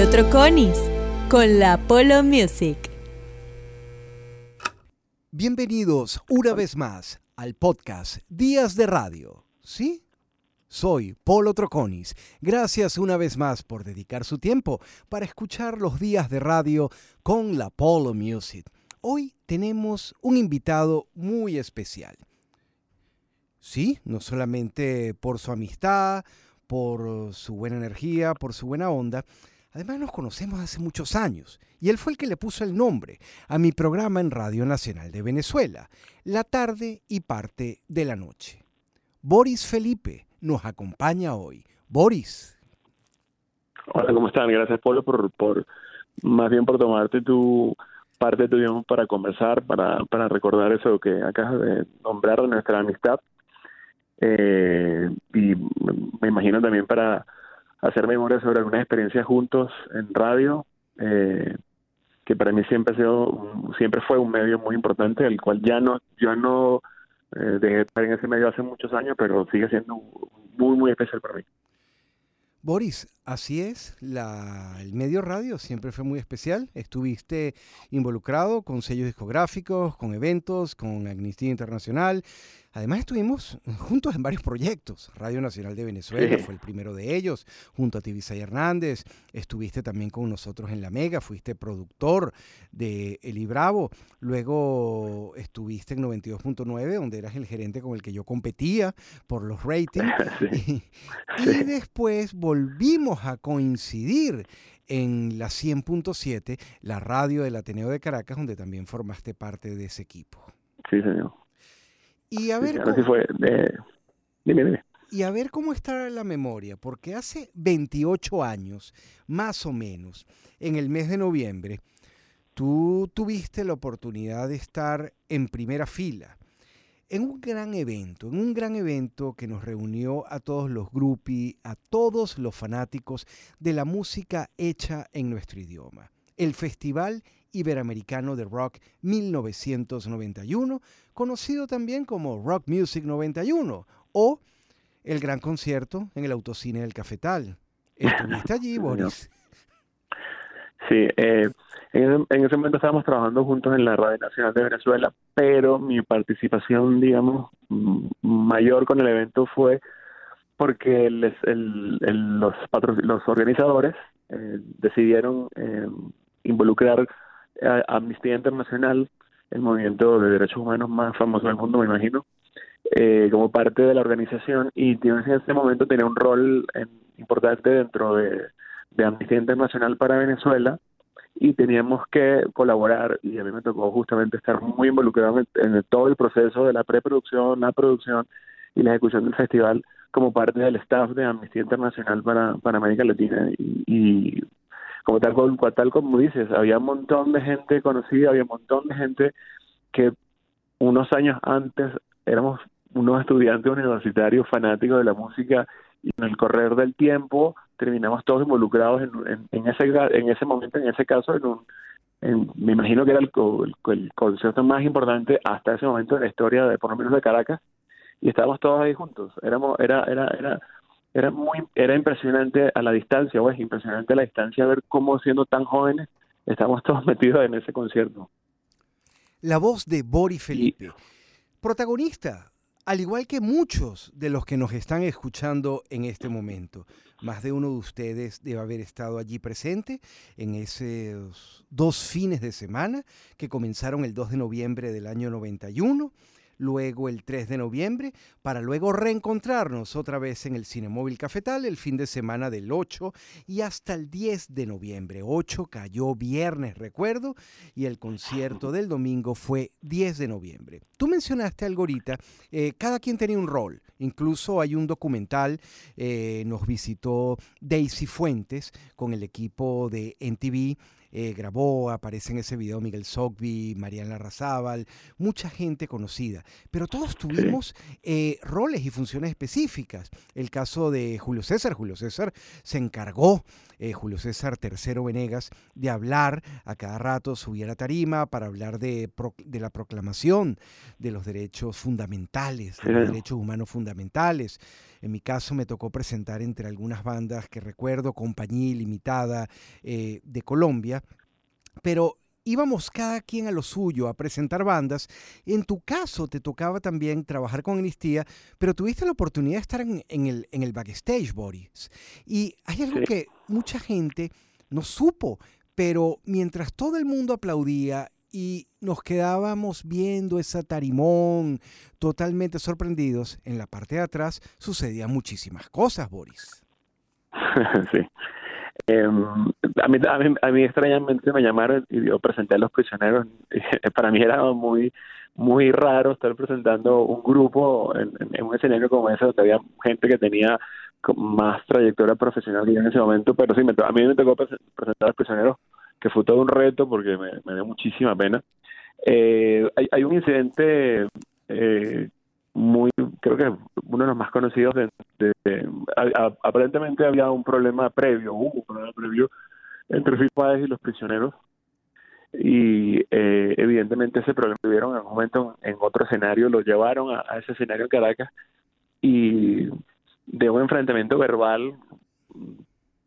Polo Troconis con la Polo Music. Bienvenidos una vez más al podcast Días de Radio. ¿Sí? Soy Polo Troconis. Gracias una vez más por dedicar su tiempo para escuchar los días de radio con la Polo Music. Hoy tenemos un invitado muy especial. Sí, no solamente por su amistad, por su buena energía, por su buena onda, además nos conocemos hace muchos años y él fue el que le puso el nombre a mi programa en Radio Nacional de Venezuela, La tarde y parte de la noche. Boris Felipe nos acompaña hoy. Boris. Hola, ¿cómo están? Gracias, Polo, por, más bien por tomarte tu parte de tu tiempo para conversar, para, para recordar eso que acabas de nombrar nuestra amistad. Eh, y me imagino también para hacer memoria sobre algunas experiencias juntos en radio, eh, que para mí siempre ha sido, siempre fue un medio muy importante, el cual ya no, yo no eh, dejé de estar en ese medio hace muchos años, pero sigue siendo muy, muy especial para mí. Boris, así es, la, el medio radio siempre fue muy especial. Estuviste involucrado con sellos discográficos, con eventos, con Amnistía Internacional. Además estuvimos juntos en varios proyectos. Radio Nacional de Venezuela fue el primero de ellos, junto a Tibisay Hernández. Estuviste también con nosotros en La Mega, fuiste productor de Eli Bravo. Luego estuviste en 92.9, donde eras el gerente con el que yo competía por los ratings. Y, después volvimos a coincidir en la 100.7, la radio del Ateneo de Caracas, donde también formaste parte de ese equipo. Sí, señor. Y a ver, cómo, fue. dime, Y a ver cómo está la memoria, porque hace 28 años, más o menos, en el mes de noviembre, tú tuviste la oportunidad de estar en primera fila en un gran evento, en un gran evento que nos reunió a todos los grupos, a todos los fanáticos de la música hecha en nuestro idioma. El Festival Iberoamericano de Rock 1991, conocido también como Rock Music 91, o el gran concierto en el Autocine del Cafetal. ¿Estuviste allí, Boris? Sí, eh, en, ese, momento estábamos trabajando juntos en la Radio Nacional de Venezuela, pero mi participación, digamos, mayor con el evento fue porque los, los organizadores eh, decidieron eh, involucrar Amnistía Internacional, el movimiento de derechos humanos más famoso del mundo, me imagino, eh, como parte de la organización. Y en ese momento tenía un rol importante dentro de, Amnistía Internacional para Venezuela y teníamos que colaborar y a mí me tocó justamente estar muy involucrado en, todo el proceso de la preproducción, la producción y la ejecución del festival como parte del staff de Amnistía Internacional para, para América Latina. Y como tal, tal como dices, había un montón de gente conocida, había un montón de gente que unos años antes éramos unos estudiantes universitarios fanáticos de la música y en el correr del tiempo terminamos todos involucrados en, en, ese en ese momento, en ese caso, en un, me imagino que era el, el, concierto más importante hasta ese momento en la historia de por lo menos de Caracas y estábamos todos ahí juntos. Éramos, era, era, era era muy era impresionante a la distancia, o es impresionante a la distancia ver cómo siendo tan jóvenes estamos todos metidos en ese concierto. La voz de Boris Felipe, protagonista, al igual que muchos de los que nos están escuchando en este momento. Más de uno de ustedes debe haber estado allí presente en esos dos fines de semana que comenzaron el 2 de noviembre del año 91 luego el 3 de noviembre, para luego reencontrarnos otra vez en el Cinemóvil Cafetal el fin de semana del 8 y hasta el 10 de noviembre. 8 cayó viernes, recuerdo, y el concierto del domingo fue 10 de noviembre. Tú mencionaste algo ahorita, eh, cada quien tenía un rol, incluso hay un documental, eh, nos visitó Daisy Fuentes con el equipo de NTV eh, grabó, aparece en ese video Miguel Sogby, Mariana Razábal, mucha gente conocida, pero todos tuvimos eh, roles y funciones específicas. El caso de Julio César, Julio César se encargó, eh, Julio César III Venegas, de hablar a cada rato, subía a la tarima para hablar de, de la proclamación de los derechos fundamentales, de los derechos humanos fundamentales. En mi caso me tocó presentar entre algunas bandas que recuerdo, Compañía Ilimitada eh, de Colombia, pero íbamos cada quien a lo suyo a presentar bandas. En tu caso te tocaba también trabajar con Amnistía, pero tuviste la oportunidad de estar en, el, en el backstage, Boris. Y hay algo que mucha gente no supo, pero mientras todo el mundo aplaudía y nos quedábamos viendo esa tarimón totalmente sorprendidos. En la parte de atrás sucedían muchísimas cosas, Boris. sí. Em, a, mí, a, mí, extrañamente me llamaron y yo presenté a los prisioneros. Para mí era muy muy raro estar presentando un grupo en, un escenario como ese donde había gente que tenía más trayectoria profesional que yo en ese momento, pero sí, me, a mí me tocó presentar a los prisioneros que fue todo un reto porque me, dio muchísima pena. Eh, hay, un incidente eh, muy, creo que uno de los más conocidos, de, aparentemente había un problema previo, hubo un problema previo entre FIPAES y los prisioneros y eh, evidentemente ese problema tuvieron en un momento en otro escenario, lo llevaron a, a ese escenario en Caracas y de un enfrentamiento verbal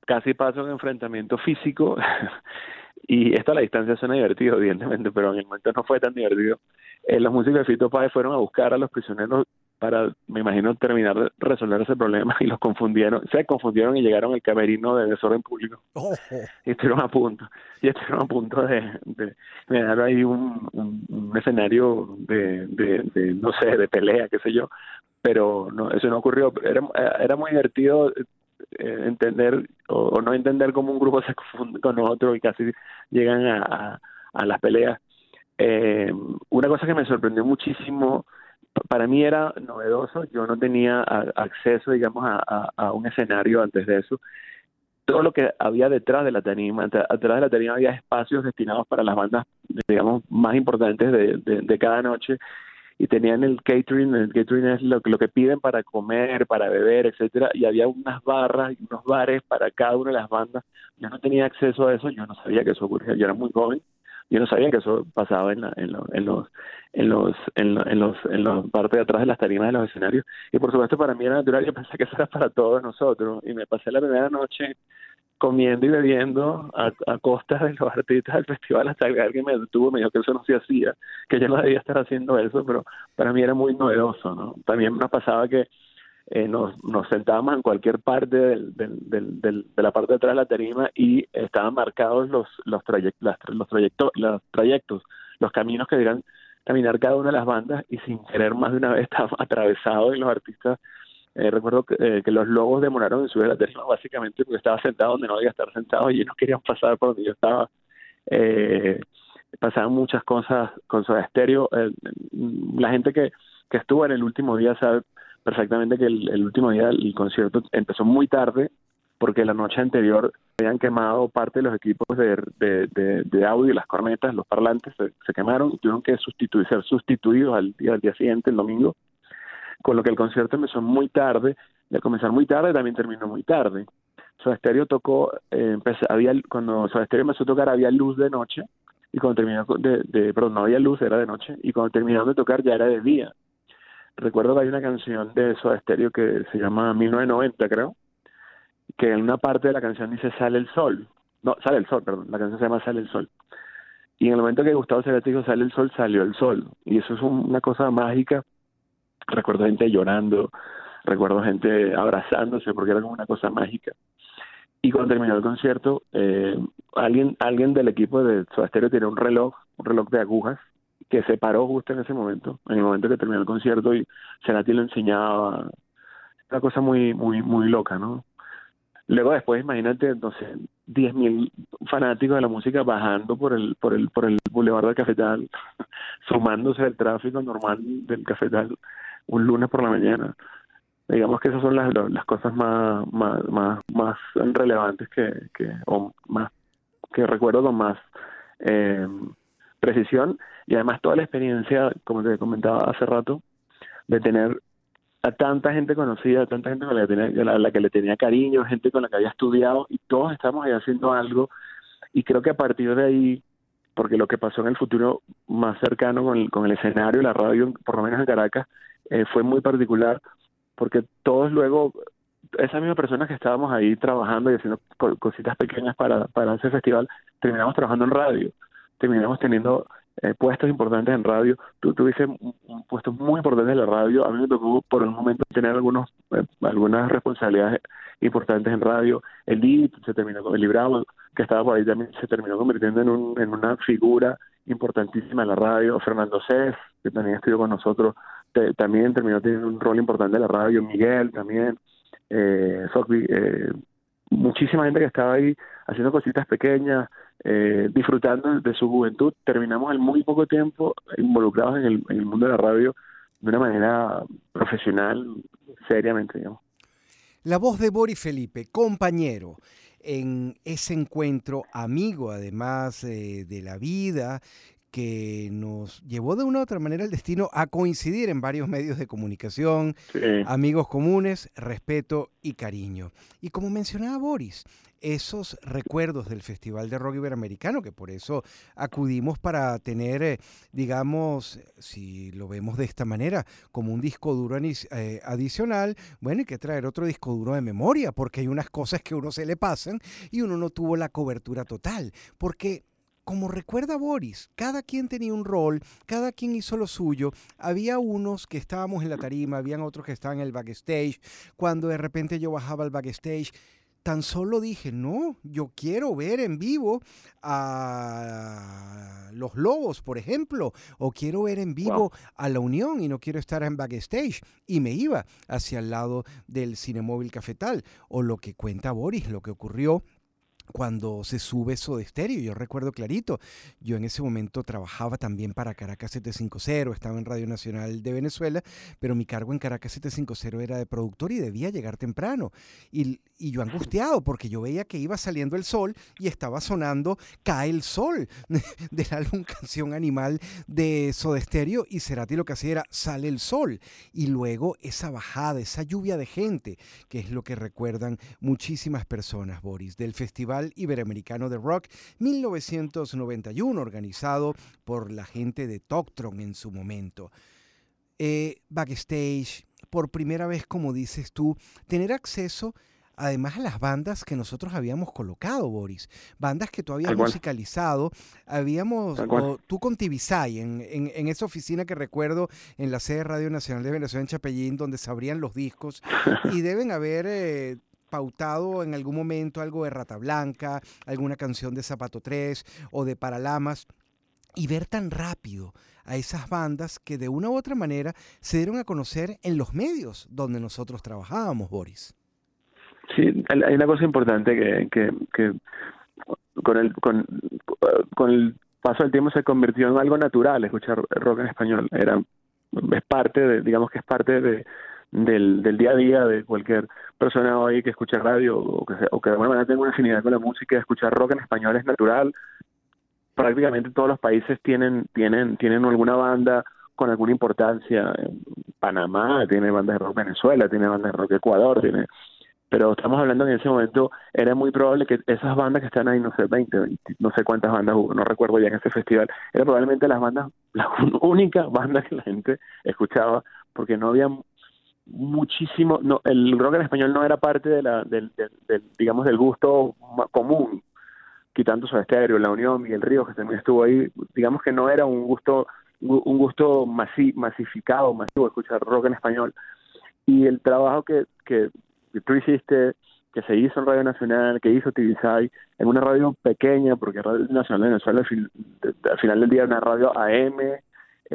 casi pasó a un enfrentamiento físico Y esto a la distancia suena divertido, evidentemente, pero en el momento no fue tan divertido. Eh, los músicos de Fito Páez fueron a buscar a los prisioneros para, me imagino, terminar de resolver ese problema y los confundieron, se confundieron y llegaron al camerino de desorden público. Y estuvieron a punto, y estuvieron a punto de, de, dar ahí un, un, escenario de, de, no sé, de pelea, qué sé yo, pero no, eso no ocurrió. Era, era muy divertido entender o, no entender cómo un grupo se confunde con otro y casi llegan a, a, las peleas. Eh, una cosa que me sorprendió muchísimo, para mí era novedoso, yo no tenía acceso, digamos, a, un escenario antes de eso. Todo lo que había detrás de la tarima, detrás de la tarima había espacios destinados para las bandas, digamos, más importantes de, de, de cada noche y tenían el catering, el catering es lo, lo que piden para comer, para beber, etcétera, y había unas barras y unos bares para cada una de las bandas. Yo no tenía acceso a eso, yo no sabía que eso ocurría, yo era muy joven, yo no sabía que eso pasaba en, la, en, los en los en los en, los en la parte de atrás de las tarimas de los escenarios y por supuesto para mí era natural yo pensé que eso era para todos nosotros y me pasé la primera noche comiendo y bebiendo a, a costa de los artistas del festival hasta que alguien me detuvo me dijo que eso no se hacía, que yo no debía estar haciendo eso, pero para mí era muy novedoso, ¿no? También nos pasaba que eh, nos, sentábamos en cualquier parte del, del, del, de la parte de atrás de la tarima y estaban marcados los los, los, trayectos los trayectos, los caminos que debían caminar cada una de las bandas y sin querer más de una vez estaba atravesado y los artistas eh, recuerdo eh, que, los lobos demoraron en subir la tarima básicamente porque estaba sentado donde no debía estar sentado y no querían pasar por donde yo estaba. Eh, pasaban muchas cosas con Soda Stereo. Eh, la gente que, que estuvo en el último día sabe perfectamente que el, último día el concierto empezó muy tarde porque la noche anterior habían quemado parte de los equipos de, de, de, audio, las cornetas, los parlantes se, quemaron y tuvieron que sustituir, ser sustituidos al al día siguiente, el domingo con lo que el concierto empezó muy tarde, de comenzar muy tarde también terminó muy tarde. Soda tocó, eh, había, cuando Soda Stereo empezó a tocar había luz de noche, y cuando terminó de, perdón, no había luz, era de noche, y cuando terminaron de tocar ya era de día. Recuerdo que hay una canción de Soda que se llama 1990, creo, que en una parte de la canción dice Sale el Sol. No, Sale el Sol, perdón, la canción se llama Sale el Sol. Y en el momento que Gustavo Cerati dijo Sale el Sol, salió el sol. Y eso es una cosa mágica recuerdo gente llorando, recuerdo gente abrazándose porque era como una cosa mágica. Y cuando terminó el concierto, eh, alguien alguien del equipo de Soda tenía un reloj, un reloj de agujas, que se paró justo en ese momento, en el momento que terminó el concierto y Cerati lo enseñaba. Una cosa muy muy muy loca, ¿no? Luego después, imagínate, entonces, 10.000 fanáticos de la música bajando por el por el por el Boulevard del Cafetal, sumándose al tráfico normal del Cafetal un lunes por la mañana. Digamos que esas son las, las cosas más, más, más, más relevantes que, que, o más que recuerdo con más eh, precisión y además toda la experiencia, como te comentaba hace rato, de tener a tanta gente conocida, a tanta gente con la que, tenía, la, que le tenía cariño, gente con la que había estudiado y todos estamos ahí haciendo algo y creo que a partir de ahí, porque lo que pasó en el futuro más cercano con el, con el escenario, la radio, por lo menos en Caracas, eh, fue muy particular porque todos luego esas mismas personas que estábamos ahí trabajando y haciendo cositas pequeñas para, para ese festival, terminamos trabajando en radio terminamos teniendo eh, puestos importantes en radio. Tú tuviste puestos muy importantes en la radio. A mí me tocó por un momento tener algunos eh, algunas responsabilidades importantes en radio. El Lib se terminó con el Librado, que estaba por ahí también, se terminó convirtiendo en, un, en una figura importantísima en la radio. Fernando Cés, que también estuvo con nosotros, también terminó teniendo un rol importante en la radio. Miguel también. Eh, eh, muchísima gente que estaba ahí haciendo cositas pequeñas, eh, disfrutando de su juventud. Terminamos en muy poco tiempo involucrados en el, en el mundo de la radio de una manera profesional, seriamente, digamos. La voz de Boris Felipe, compañero en ese encuentro, amigo además eh, de la vida, que nos llevó de una u otra manera el destino a coincidir en varios medios de comunicación, amigos comunes, respeto y cariño. Y como mencionaba Boris, esos recuerdos del Festival de Rock Iberoamericano, que por eso acudimos para tener, eh, digamos, si lo vemos de esta manera, como un disco duro eh, adicional, bueno, hay que traer otro disco duro de memoria, porque hay unas cosas que a uno se le pasan y uno no tuvo la cobertura total, porque como recuerda Boris, cada quien tenía un rol, cada quien hizo lo suyo. Había unos que estábamos en la tarima, habían otros que estaban en el backstage. Cuando de repente yo bajaba al backstage, tan solo dije, no, yo quiero ver en vivo a los Lobos, por ejemplo, o quiero ver en vivo a la Unión y no quiero estar en backstage. Y me iba hacia el lado del Cinemóvil Cafetal, o lo que cuenta Boris, lo que ocurrió cuando se sube eso de estéreo. Yo recuerdo clarito, yo en ese momento trabajaba también para Caracas 750, estaba en Radio Nacional de Venezuela, pero mi cargo en Caracas 750 era de productor y debía llegar temprano. Y, y yo angustiado porque yo veía que iba saliendo el sol y estaba sonando Cae el Sol del álbum Canción Animal de Soda Stereo y Cerati lo que hacía era Sale el Sol. Y luego esa bajada, esa lluvia de gente, que es lo que recuerdan muchísimas personas, Boris, del Festival Iberoamericano de Rock 1991, organizado por la gente de Toctron en su momento. Eh, backstage, por primera vez, como dices tú, tener acceso además a las bandas que nosotros habíamos colocado, Boris. Bandas que tú habías musicalizado. Habíamos, tú con Tibisay, en, en, esa oficina que recuerdo en la sede Radio Nacional de Venezuela en Chapellín, donde se abrían los discos. y deben haber eh, pautado en algún momento algo de Rata Blanca, alguna canción de Zapato 3 o de Paralamas, y ver tan rápido a esas bandas que de una u otra manera se dieron a conocer en los medios donde nosotros trabajábamos, Boris. Sí, hay una cosa importante que, que, con, el, con el paso del tiempo se convirtió en algo natural escuchar rock en español. Era, es parte de, digamos que es parte de, del, del día a día de cualquier persona hoy que escucha radio o que, o que de alguna manera tenga una afinidad con la música, escuchar rock en español es natural. Prácticamente todos los países tienen, tienen, tienen alguna banda con alguna importancia. Panamá tiene bandas de rock Venezuela, tiene bandas de rock Ecuador, tiene pero estamos hablando en ese momento, era muy probable que esas bandas que están ahí, no sé, 20, 20 no sé cuántas bandas hubo, no recuerdo ya en ese festival, eran probablemente las bandas, la única banda que la gente escuchaba, porque no había muchísimo, no, el rock en español no era parte de la, del, digamos, del gusto común, quitando su estéreo, La Unión, Miguel Ríos, que también estuvo ahí, digamos que no era un gusto, un gusto masificado, masivo, escuchar rock en español. Y el trabajo que, que, tú hiciste, que se hizo en Radio Nacional, que hizo TVSI, en una radio pequeña, porque Radio Nacional de Venezuela al, al final del día era una radio AM,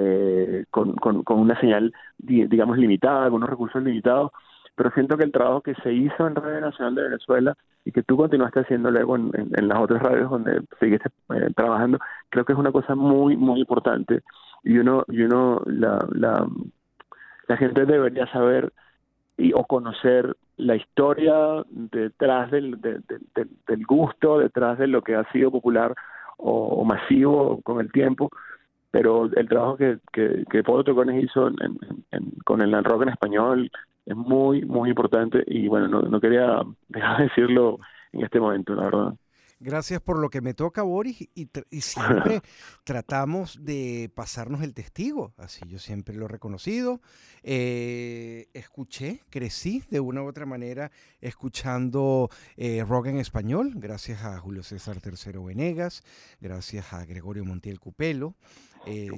eh, con, con, una señal, digamos, limitada, con unos recursos limitados, pero siento que el trabajo que se hizo en Radio Nacional de Venezuela y que tú continuaste haciendo luego en, las otras radios donde seguiste eh, trabajando, creo que es una cosa muy, muy importante y uno, y uno la, la, gente debería saber y, o conocer la historia detrás del, del gusto, detrás de lo que ha sido popular o, masivo con el tiempo, pero el trabajo que, que, que Pablo Tocones hizo con el rock en español es muy, muy importante y bueno, no, no quería dejar de decirlo en este momento, la verdad. Gracias por lo que me toca, Boris, y, siempre tratamos de pasarnos el testigo, así yo siempre lo he reconocido. Eh, escuché, crecí de una u otra manera escuchando eh, rock en español, gracias a Julio César III Venegas, gracias a Gregorio Montiel Cupelo, eh,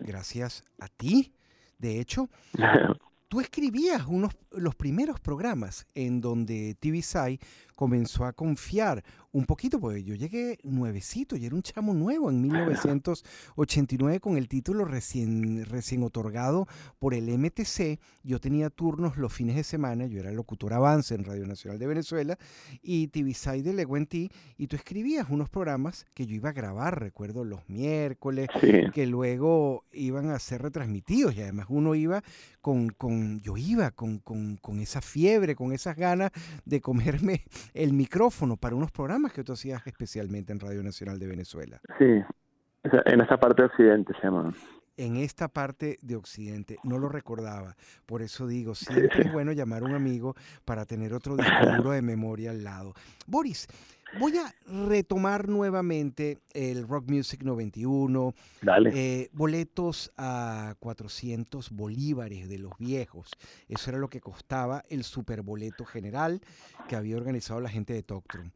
gracias a ti. De hecho, tú escribías unos, los primeros programas en donde TVSI comenzó a confiar un poquito, porque yo llegué nuevecito, y era un chamo nuevo en 1989 con el título recién, recién otorgado por el MTC. Yo tenía turnos los fines de semana, yo era locutor avance en Radio Nacional de Venezuela y TVSI delegó en ti, y tú escribías unos programas que yo iba a grabar, recuerdo, los miércoles, que luego iban a ser retransmitidos, y además uno iba con, con yo iba con, con, con esa fiebre, con esas ganas de comerme el micrófono para unos programas que tú hacías especialmente en Radio Nacional de Venezuela. Sí, en esta parte de Occidente se llama. En esta parte de Occidente, no lo recordaba. Por eso digo, siempre es bueno llamar a un amigo para tener otro disco de memoria al lado. Boris, Voy a retomar nuevamente el Rock Music 91. Dale. Eh, boletos a 400 bolívares de los viejos. Eso era lo que costaba el superboleto general que había organizado la gente de Toctrum.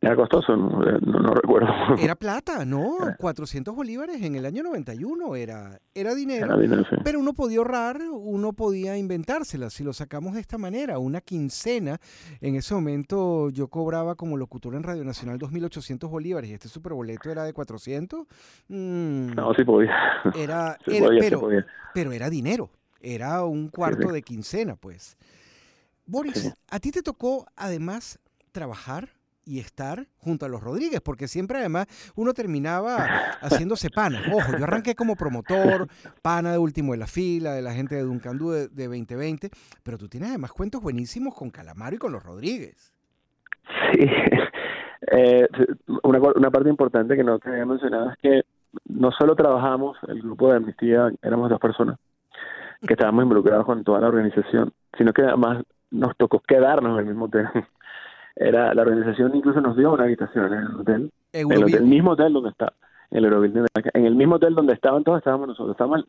Era costoso, no, no, recuerdo. Era plata, ¿no? 400 bolívares en el año 91 era, era dinero. Pero uno podía ahorrar, uno podía inventársela. Si lo sacamos de esta manera, una quincena, en ese momento yo cobraba como locutor en Radio Nacional 2.800 bolívares y este superboleto era de 400. Mm, no, sí podía. Era, pero, pero era dinero, era un cuarto de quincena, pues. Boris, ¿a ti te tocó además trabajar y estar junto a los Rodríguez, porque siempre además uno terminaba haciéndose pana. Ojo, yo arranqué como promotor, pana de último de la fila, de la gente de Duncandú de, 2020, pero tú tienes además cuentos buenísimos con Calamaro y con los Rodríguez. Sí, eh, una, una parte importante que no te había mencionado es que no solo trabajamos, el grupo de Amnistía, éramos dos personas que estábamos involucrados con toda la organización, sino que además nos tocó quedarnos en el mismo tema era la organización incluso nos dio una habitación en el hotel, en el, mismo hotel donde está, en el en el mismo hotel donde estaban todos estábamos nosotros, estábamos,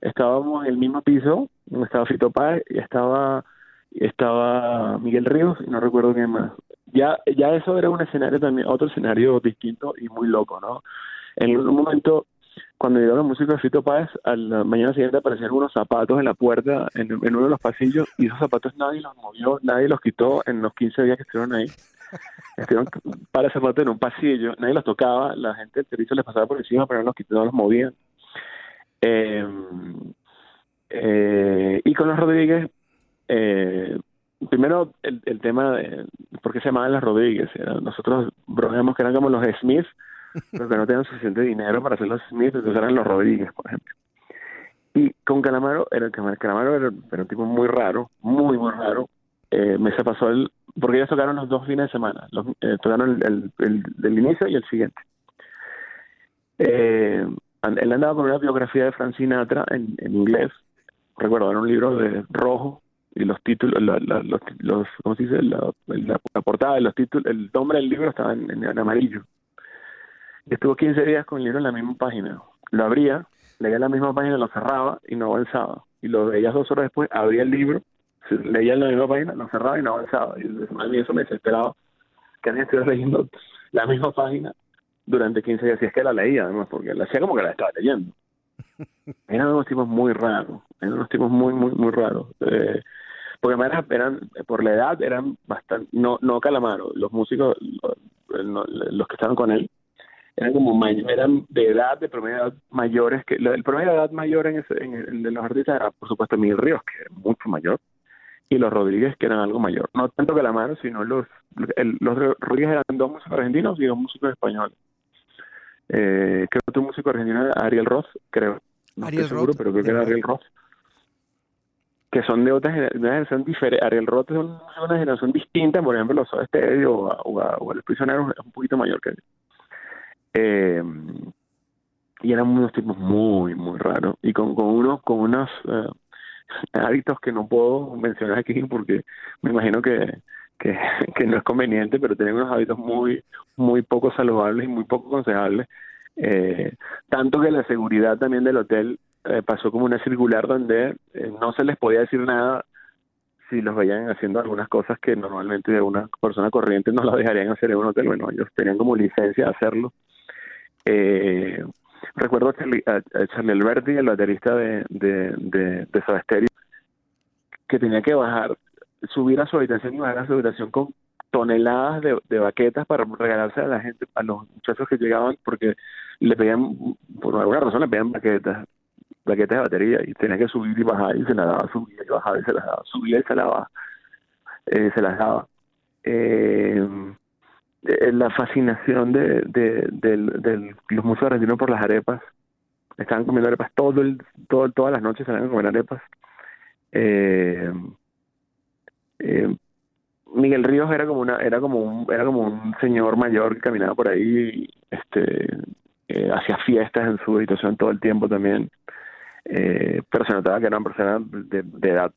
estábamos en el mismo piso, donde estaba Fito Páez y estaba estaba Miguel Ríos y no recuerdo quién más. Ya ya eso era un escenario también, otro escenario distinto y muy loco, ¿no? En un momento cuando llegó la música de Fito Páez, a la mañana siguiente aparecieron unos zapatos en la puerta, en, uno de los pasillos, y esos zapatos nadie los movió, nadie los quitó en los 15 días que estuvieron ahí. Estuvieron para zapatos en un pasillo, nadie los tocaba, la gente del servicio les pasaba por encima, pero no los quitó, no los movían. Eh, eh, y con los Rodríguez, eh, primero el, el, tema de por qué se llamaban las Rodríguez. Nosotros bromeamos que eran como los Smiths, pero que no tenían suficiente dinero para hacer los Smith, entonces eran los Rodríguez, por ejemplo. Y con Calamaro, era, Calamaro era, un tipo muy raro, muy, muy raro. Eh, me se pasó el, porque ellos tocaron los dos fines de semana, los, eh, tocaron el, el, inicio y el siguiente. Eh, él andaba con una biografía de Frank Sinatra en, inglés, recuerdo, era un libro de rojo y los títulos, la, los, los, ¿cómo se dice? La, la, portada de los títulos, el nombre del libro estaba en amarillo estuvo 15 días con el libro en la misma página. Lo abría, leía la misma página, lo cerraba y no avanzaba. Y lo veía dos horas después, abría el libro, leía en la misma página, lo cerraba y no avanzaba. Y a mí eso me desesperaba, que alguien estuviera leyendo la misma página durante 15 días. Y es que la leía, además, porque la hacía como que la estaba leyendo. Eran unos tipos muy raros, eran unos tipos muy, muy, muy raros. Eh, porque además eran, por la edad, eran bastante, no, no Calamaro, los músicos, los que estaban con él, eran como eran de edad, de promedio de edad mayores, que el promedio de edad mayor en, ese, en, el de los artistas era por supuesto Miguel Ríos, que es mucho mayor, y los Rodríguez, que eran algo mayor. No tanto que la mano, sino los, los Rodríguez eran dos músicos argentinos y dos músicos españoles. Eh, creo que otro músico argentino era Ariel Roth, creo. No estoy seguro, pero creo que era Ariel Roth. que son de otra generación, una generación diferente. Ariel Roth es una, generación distinta, por ejemplo, los Soda Stereo o, o, los prisioneros es un poquito mayor que él. Eh, y eran unos tipos muy, muy raros y con, con unos, con unos eh, hábitos que no puedo mencionar aquí porque me imagino que, que, que, no es conveniente, pero tenían unos hábitos muy, muy poco saludables y muy poco aconsejables. Eh, tanto que la seguridad también del hotel eh, pasó como una circular donde eh, no se les podía decir nada si los veían haciendo algunas cosas que normalmente una persona corriente no la dejarían hacer en un hotel. Bueno, ellos tenían como licencia de hacerlo. Eh, recuerdo a Charlie, a, el baterista de, de, de, de que tenía que bajar, subir a su habitación y bajar a su habitación con toneladas de, de baquetas para regalarse a la gente, a los muchachos que llegaban, porque le pedían, por alguna razón le pedían baquetas, baquetas de batería, y tenía que subir y bajar, y se las daba, subía y bajaba y se las daba, subía y se las daba, eh, se las daba. Eh, la fascinación de, los músicos argentinos por las arepas. Estaban comiendo arepas todo el, todo, todas las noches, salían a comer arepas. Eh, eh, Miguel Ríos era como una era como un era como un señor mayor que caminaba por ahí este eh, hacía fiestas en su habitación todo el tiempo también eh, pero se notaba que era una persona de, de edad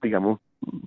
digamos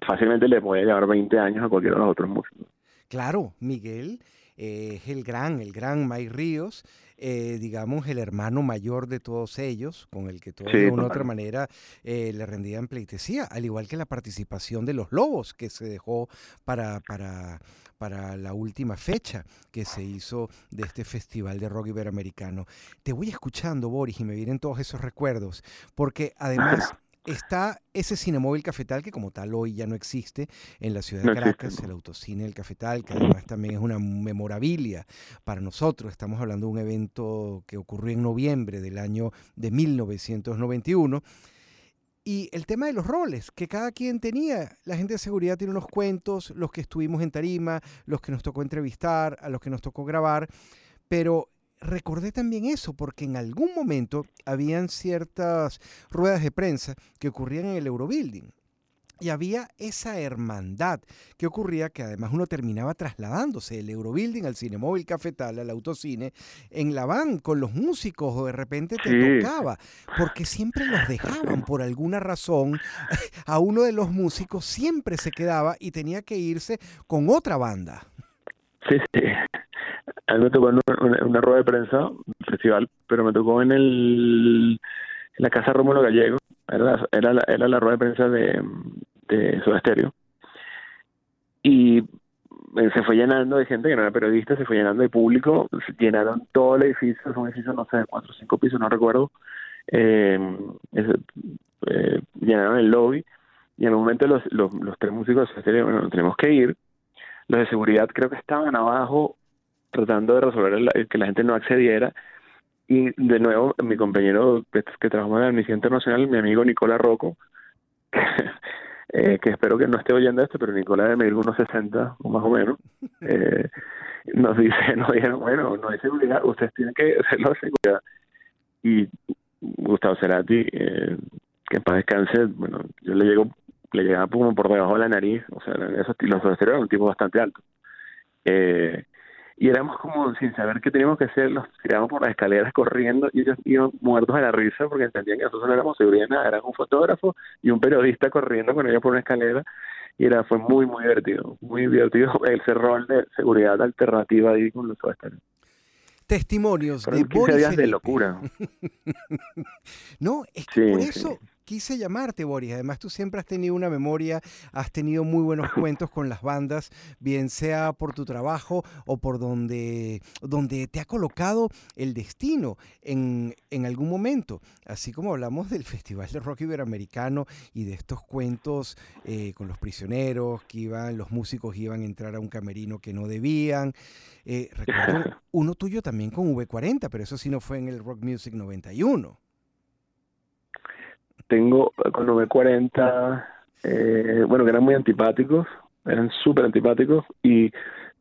fácilmente le podía llevar 20 años a cualquiera de los otros músicos Claro, Miguel eh, es el gran, el gran May Ríos, eh, digamos, el hermano mayor de todos ellos, con el que todos de una u otra manera eh, le rendían pleitesía, al igual que la participación de los Lobos, que se dejó para, para, para la última fecha que se hizo de este festival de rock iberoamericano. Te voy escuchando, Boris, y me vienen todos esos recuerdos, porque además está ese Cinemóvil Cafetal, que como tal hoy ya no existe en la ciudad de Caracas, el autocine del Cafetal, que además también es una memorabilia para nosotros. Estamos hablando de un evento que ocurrió en noviembre del año de 1991. Y el tema de los roles que cada quien tenía. La gente de seguridad tiene unos cuentos, los que estuvimos en Tarima, los que nos tocó entrevistar, a los que nos tocó grabar. Pero recordé también eso, porque en algún momento habían ciertas ruedas de prensa que ocurrían en el Eurobuilding. Y había esa hermandad que ocurría que además uno terminaba trasladándose del Eurobuilding al Cinemóvil Cafetal, al autocine, en la van con los músicos o de repente te tocaba, porque siempre los dejaban por alguna razón. A uno de los músicos siempre se quedaba y tenía que irse con otra banda. Sí, sí. A me tocó en una, rueda de prensa, un festival, pero me tocó en el en la casa Rómulo Gallego. Era la, era la, era la rueda de prensa de, de Soda Stereo. Y se fue llenando de gente que no era periodista, se fue llenando de público, llenaron todo el edificio, es un edificio, no sé, de cuatro o cinco pisos, no recuerdo. Eh, eh, llenaron el lobby y en el momento los, los, los tres músicos de bueno, tenemos que ir. Los de seguridad creo que estaban abajo tratando de resolver que la gente no accediera. Y de nuevo, mi compañero que, que trabaja en la Amnistía Internacional, mi amigo Nicolás Rocco, eh, que espero que no esté oyendo esto, pero Nicolás debe medir unos 60 o más o menos, eh, nos dice, nos dijeron, bueno, no hay seguridad, ustedes tienen que hacerlo de seguridad. Y Gustavo Cerati, eh, que en paz descanse, bueno, yo le llego, le llegaba como por debajo de la nariz, o sea, esos, los era un tipo bastante alto. Eh, y éramos como sin saber qué teníamos que hacer, los tiramos por las escaleras corriendo y ellos iban muertos de la risa porque entendían que nosotros no éramos seguridad nada, eran un fotógrafo y un periodista corriendo con ellos por una escalera y era fue muy muy divertido, muy divertido ese rol de seguridad alternativa ahí con los westerns. Testimonios de Boris días de locura. no, es que por eso quise llamarte, Boris. Además, tú siempre has tenido una memoria, has tenido muy buenos cuentos con las bandas, bien sea por tu trabajo o por donde, donde te ha colocado el destino en, en algún momento. Así como hablamos del Festival de Rock Iberoamericano y de estos cuentos eh, con los prisioneros que iban, los músicos iban a entrar a un camerino que no debían. Eh, recuerdo uno tuyo también con V40, pero eso sí no fue en el Rock Music 91 tengo con 940, eh, bueno, que eran muy antipáticos, eran súper antipáticos y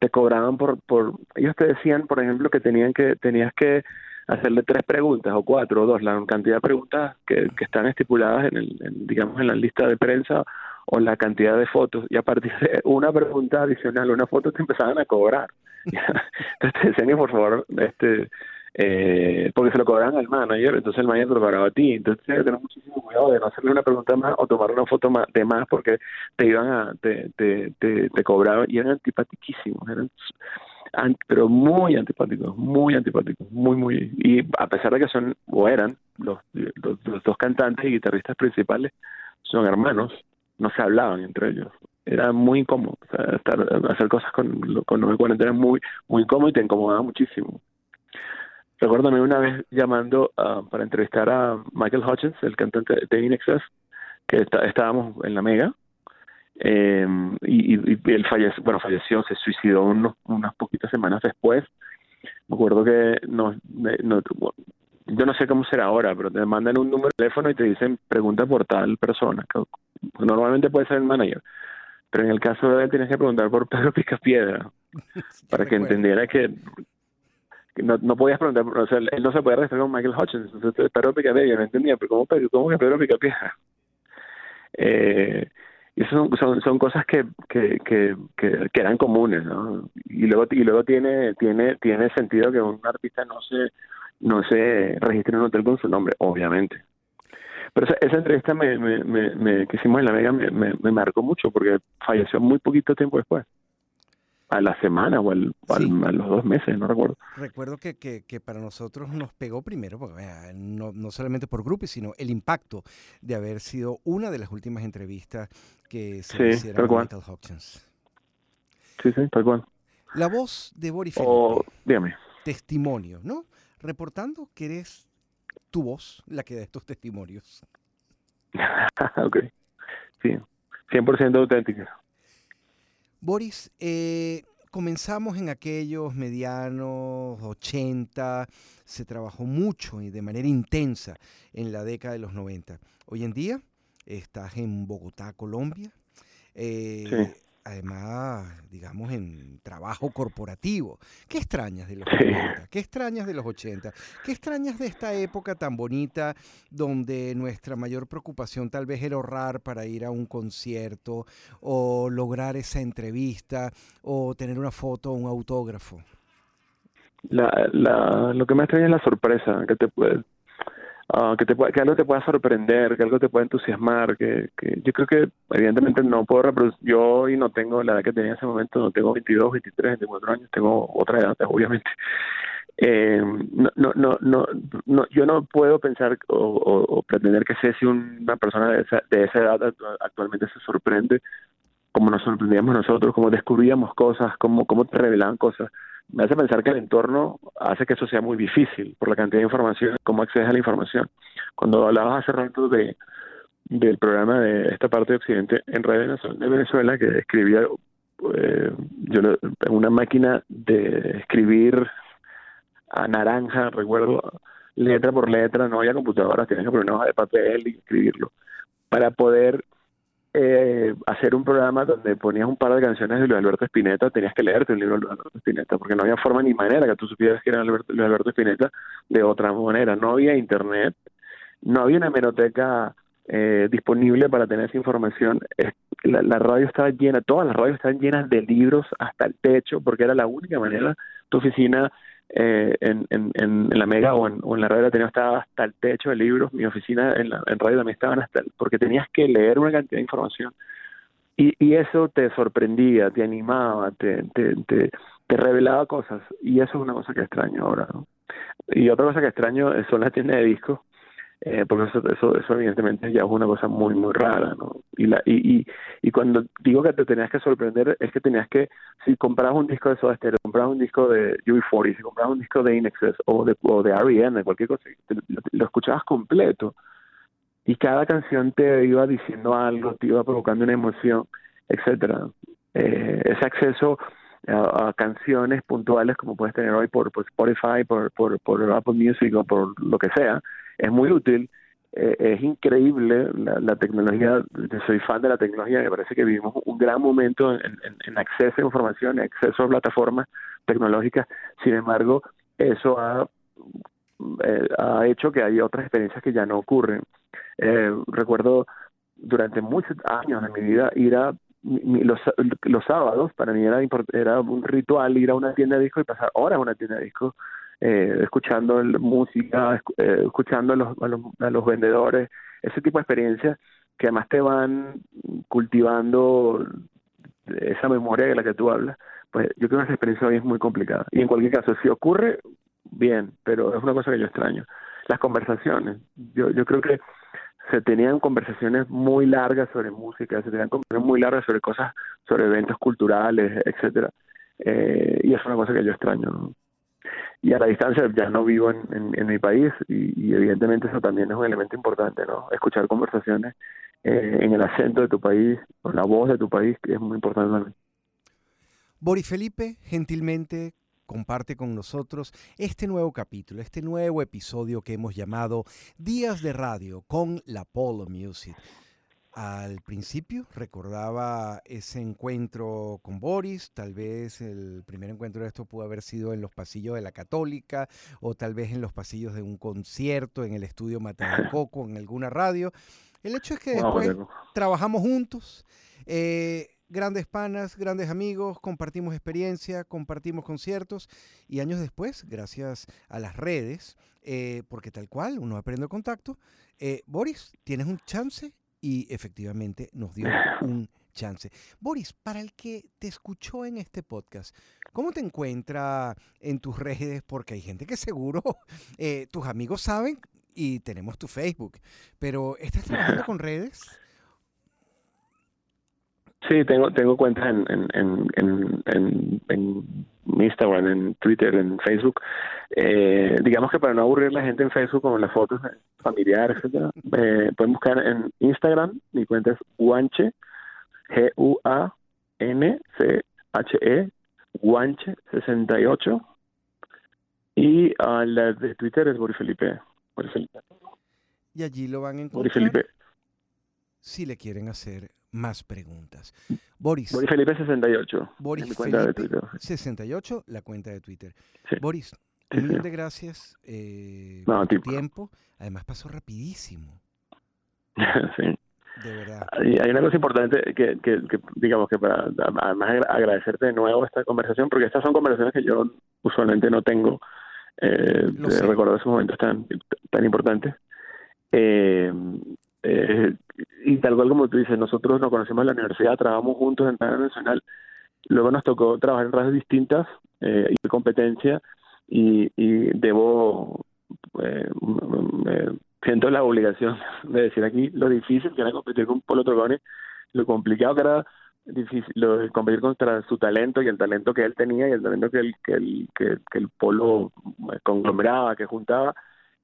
te cobraban por, por, ellos te decían, por ejemplo, que tenían que, tenías que hacerle tres preguntas o cuatro o dos, la cantidad de preguntas que, que están estipuladas en, el, digamos, en la lista de prensa o la cantidad de fotos y a partir de una pregunta adicional, una foto te empezaban a cobrar. Entonces te decían por favor, este, eh, porque se lo cobraban al manager, entonces el manager te lo cobraba a ti. Entonces tienes que tener muchísimo cuidado de no hacerle una pregunta más o tomar una foto más, de más porque te iban a, te, te, te, te cobraban y eran antipatiquísimos, eran pero muy antipáticos, muy antipáticos, muy, muy. Y a pesar de que son, o eran, los, los, dos cantantes y guitarristas principales, son hermanos, no se hablaban entre ellos. Era muy incómodo. O sea, estar, hacer cosas con, con los era muy, muy incómodo y te incomodaba muchísimo. Recuerdo una vez llamando uh, para entrevistar a Michael Hutchins, el cantante de Inexcess, que estábamos en la Mega, eh, y, y, él falleció, bueno, falleció, se suicidó unos, unas poquitas semanas después. Me acuerdo que no, no, yo no sé cómo será ahora, pero te mandan un número de teléfono y te dicen pregunta por tal persona. Normalmente puede ser el manager, pero en el caso de él tienes que preguntar por Pedro Picapiedra para que entendiera que, no, no podías preguntar, o sea, él no se podía registrar con Michael Hutchins, entonces Pedro Picapiedra, no entendía, pero ¿cómo, cómo que Pedro Picapiedra? Eh, y eso son, son, cosas que, que, que, que, eran comunes, ¿no? Y luego, y luego tiene, tiene, tiene sentido que un artista no se, no se registre en un hotel con su nombre, obviamente. Pero esa, esa entrevista me, me, me, que hicimos en La Vega me, me, marcó mucho porque falleció muy poquito tiempo después a la semana o, al, a los dos meses, no recuerdo. Recuerdo que, que, que, para nosotros nos pegó primero, porque, no, no, solamente por grupo, sino el impacto de haber sido una de las últimas entrevistas que se sí, hicieron a Michael Hopkins. Sí, sí, tal cual. La voz de Boris Felipe. dígame. Testimonio, ¿no? Reportando que eres tu voz la que da estos testimonios. ok, sí, 100% auténtica. Boris, eh, comenzamos en aquellos medianos 80, se trabajó mucho y de manera intensa en la década de los 90. Hoy en día estás en Bogotá, Colombia. Eh, además, digamos, en trabajo corporativo. ¿Qué extrañas de los 80? ¿Qué extrañas de los 80? ¿Qué extrañas de esta época tan bonita donde nuestra mayor preocupación tal vez era ahorrar para ir a un concierto o lograr esa entrevista o tener una foto o un autógrafo? La, la, lo que me extraña es la sorpresa que te Ah, que, te, que algo te pueda sorprender, que algo te pueda entusiasmar, que, que yo creo que evidentemente no puedo reproducir, yo hoy no tengo la edad que tenía en ese momento, no tengo 22, 23, 24 años, tengo otra edad, obviamente. Eh, no, no, no, no, no, yo no puedo pensar o, o, pretender que sé si una persona de esa, de esa edad actualmente se sorprende como nos sorprendíamos nosotros, como descubríamos cosas, como, como te revelaban cosas me hace pensar que el entorno hace que eso sea muy difícil por la cantidad de información, cómo accedes a la información. Cuando hablabas hace rato de del programa de esta parte de Occidente en Radio de Venezuela, que escribía eh, yo una máquina de escribir a naranja, recuerdo, letra por letra, no había computadoras, tenías que poner una hoja de papel y escribirlo, para poder eh, hacer un programa donde ponías un par de canciones de Luis Alberto Spinetta, tenías que leerte el libro de Luis Alberto Spinetta, porque no había forma ni manera que tú supieras que era Luis Alberto Spinetta de otra manera. No había internet, no había una hemeroteca eh, disponible para tener esa información. La, la, radio estaba llena, todas las radios estaban llenas de libros hasta el techo, porque era la única manera. Tu oficina eh, en, en, en, la Mega o en, o en la radio tenía estaba hasta el techo de libros, mi oficina en, la, en radio también estaban hasta, porque tenías que leer una cantidad de información y, y eso te sorprendía, te animaba, te, te, te, te, revelaba cosas y eso es una cosa que extraño ahora. ¿no? Y otra cosa que extraño son las tiendas de discos eh, porque eso, eso, evidentemente ya es una cosa muy, muy rara, ¿no? Y, la, y, y, y cuando digo que te tenías que sorprender, es que tenías que, si comprabas un disco de Soda Stereo, comprabas un disco de UB40, si comprabas un disco de Inexcess o de, o de R.E.M., cualquier cosa, lo, escuchabas completo y cada canción te iba diciendo algo, te iba provocando una emoción, etcétera. Eh, ese acceso a, canciones puntuales como puedes tener hoy por, por Spotify, por, por Apple Music o por lo que sea, es muy útil. Eh, es increíble la, tecnología, soy fan de la tecnología, me parece que vivimos un gran momento en, acceso a información, en acceso a plataformas tecnológicas, sin embargo, eso ha eh, hecho que hay otras experiencias que ya no ocurren. Eh, recuerdo durante muchos años de mi vida ir a los, los sábados para mí era era un ritual ir a una tienda de disco y pasar horas en una tienda de disco eh, escuchando música eh, escuchando a los, a los, a los vendedores ese tipo de experiencias que además te van cultivando esa memoria de la que tú hablas pues yo creo que esa experiencia hoy es muy complicada y en cualquier caso si ocurre bien pero es una cosa que yo extraño las conversaciones yo yo creo que se tenían conversaciones muy largas sobre música, se tenían conversaciones muy largas sobre cosas, sobre eventos culturales, etcétera. Eh, y es una cosa que yo extraño. Y a la distancia ya no vivo en, en, mi país y, evidentemente eso también es un elemento importante, ¿no? Escuchar conversaciones eh, en el acento de tu país, con la voz de tu país, que es muy importante también. Boris Felipe, gentilmente comparte con nosotros este nuevo capítulo, este nuevo episodio que hemos llamado Días de Radio con la Polo Music. Al principio recordaba ese encuentro con Boris, tal vez el primer encuentro de esto pudo haber sido en los pasillos de la Católica o tal vez en los pasillos de un concierto en el estudio Coco en alguna radio. El hecho es que después trabajamos juntos. Eh, grandes panas, grandes amigos, compartimos experiencia, compartimos conciertos y años después, gracias a las redes, eh, porque tal cual uno aprende contacto, eh, Boris, tienes un chance y efectivamente nos dio un chance. Boris, para el que te escuchó en este podcast, ¿cómo te encuentra en tus redes? Porque hay gente que seguro eh, tus amigos saben y tenemos tu Facebook, pero ¿estás trabajando con redes? Sí, tengo tengo cuentas en, en, en, en, en Instagram, en Twitter, en Facebook. Eh, digamos que para no aburrir a la gente en Facebook con las fotos familiares, etcétera, eh, pueden buscar en Instagram. Mi cuenta es Guanche, G-U-A-N-C-H-E, Guanche 68. Y uh, la de Twitter es Boris Felipe. Boris Felipe. Y allí lo van a encontrar. Boris Felipe. Si le quieren hacer más preguntas. Boris. Boris Felipe 68. Boris Felipe 68, la cuenta de Twitter. Boris, un millón de gracias eh, por tu tiempo. Además pasó rapidísimo. sí. De verdad. Hay, hay una cosa importante que, que, que, digamos que para además agradecerte de nuevo esta conversación, porque estas son conversaciones que yo usualmente no tengo. Eh, recordar esos momentos tan, tan importantes. Eh, eh, y tal cual como tú dices, nosotros nos conocimos en la universidad, trabajamos juntos en Radio Nacional, luego nos tocó trabajar en radios distintas eh, y competencia y, y debo, eh, siento la obligación de decir aquí lo difícil que era competir con Polo Trogoni, lo complicado que era difícil lo, competir contra su talento y el talento que él tenía y el talento que el, que el, que, que el Polo conglomeraba, que juntaba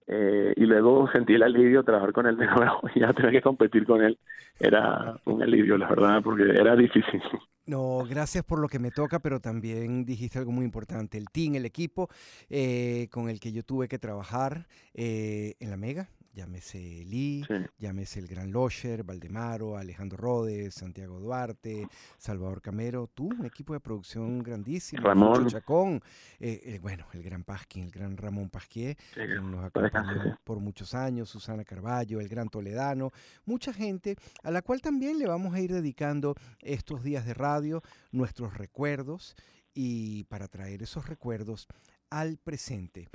eh, y luego sentí el alivio trabajar con él de nuevo y ya tener que competir con él era un alivio, la verdad, porque era difícil. No, gracias por lo que me toca, pero también dijiste algo muy importante, el team, el equipo eh, con el que yo tuve que trabajar eh, en la Mega, llámese Lee, llámese el Gran Locher, Valdemaro, Alejandro Rodes, Santiago Duarte, Salvador Camero, tú, un equipo de producción grandísimo, Ramón. Chacón, eh, bueno, el Gran Pasquín, el Gran Ramón Pasquier, que nos acompañó por muchos años, Susana Carballo, el Gran Toledano, mucha gente a la cual también le vamos a ir dedicando estos días de radio, nuestros recuerdos y para traer esos recuerdos al presente.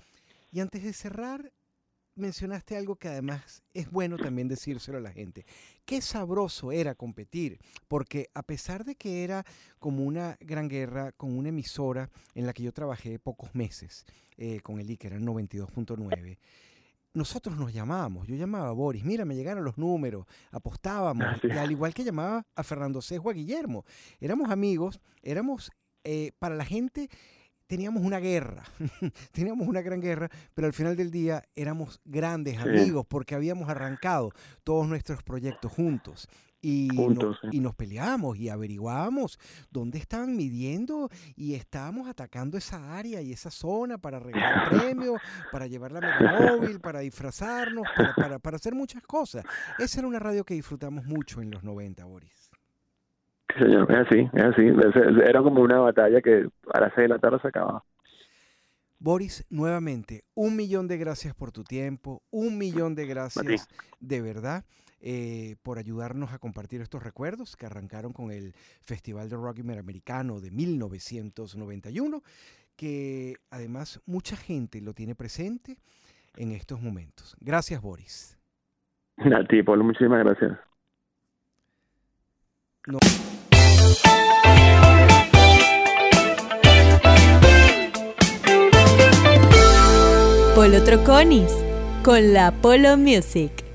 Y antes de cerrar, mencionaste algo que además es bueno también decírselo a la gente. Qué sabroso era competir, porque a pesar de que era como una gran guerra con una emisora en la que yo trabajé pocos meses eh, con el I, que era el 92.9, nosotros nos llamábamos, yo llamaba a Boris, mira, me llegaron los números, apostábamos, y al igual que llamaba a Fernando Sejo, a Guillermo, éramos amigos, éramos eh, para la gente teníamos una guerra, teníamos una gran guerra, pero al final del día éramos grandes amigos porque habíamos arrancado todos nuestros proyectos juntos. Y, y nos peleábamos y averiguábamos dónde estaban midiendo y estábamos atacando esa área y esa zona para regalar premios, para llevar la móvil, para disfrazarnos, para, para, para hacer muchas cosas. Esa era una radio que disfrutamos mucho en los 90, Boris. Señor, es así, es así. Era como una batalla que a las seis de la tarde se acababa. Boris, nuevamente, un millón de gracias por tu tiempo, un millón de gracias de verdad. Eh, por ayudarnos a compartir estos recuerdos que arrancaron con el Festival de Rock Iberoamericano de 1991, que además mucha gente lo tiene presente en estos momentos. Gracias, Boris. A ti, Pablo, muchísimas gracias. Polo Troconis con la Polo Music.